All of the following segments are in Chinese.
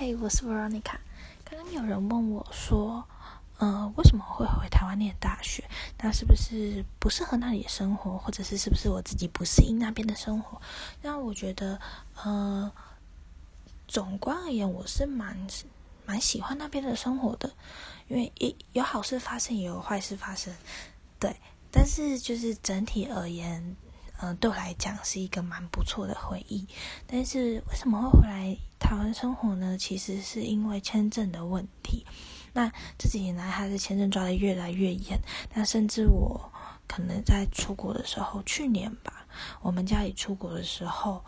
嗨，我是 Veronica。刚刚有人问我说，呃，为什么会回台湾念大学？那是不是不适合那里的生活，或者是是不是我自己不适应那边的生活？那我觉得，呃，总观而言，我是蛮蛮喜欢那边的生活的，因为也有好事发生，也有坏事发生，对。但是就是整体而言。嗯，对我来讲是一个蛮不错的回忆。但是为什么会回来台湾生活呢？其实是因为签证的问题。那这几年来，他的签证抓的越来越严。那甚至我可能在出国的时候，去年吧，我们家里出国的时候，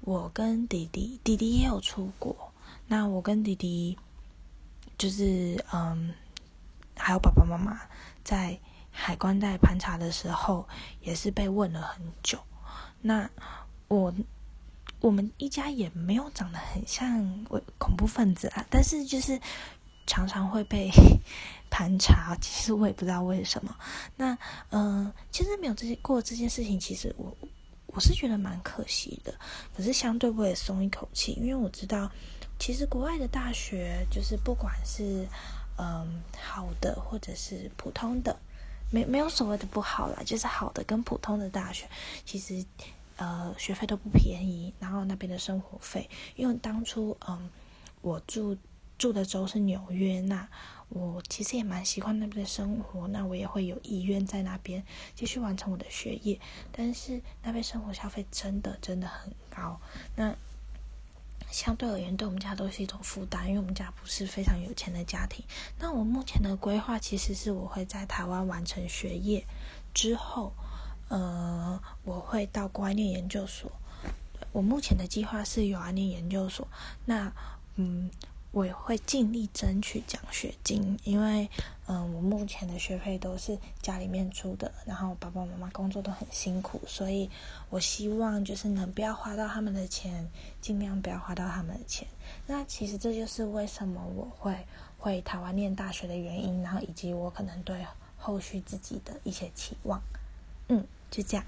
我跟弟弟，弟弟也有出国。那我跟弟弟就是嗯，还有爸爸妈妈在。海关在盘查的时候，也是被问了很久。那我我们一家也没有长得很像恐怖分子啊，但是就是常常会被盘查。其实我也不知道为什么。那嗯，其实没有这些过这件事情，其实我我是觉得蛮可惜的。可是相对我也松一口气，因为我知道，其实国外的大学就是不管是嗯好的或者是普通的。没没有所谓的不好啦，就是好的跟普通的大学，其实呃学费都不便宜，然后那边的生活费，因为当初嗯我住住的州是纽约，那我其实也蛮喜欢那边的生活，那我也会有意愿在那边继续完成我的学业，但是那边生活消费真的真的很高，那。相对而言，对我们家都是一种负担，因为我们家不是非常有钱的家庭。那我目前的规划其实是我会在台湾完成学业之后，呃，我会到国外念研究所。我目前的计划是有安，念研究所。那，嗯。我也会尽力争取奖学金，因为，嗯，我目前的学费都是家里面出的，然后爸爸妈妈工作都很辛苦，所以我希望就是能不要花到他们的钱，尽量不要花到他们的钱。那其实这就是为什么我会回台湾念大学的原因，然后以及我可能对后续自己的一些期望。嗯，就这样。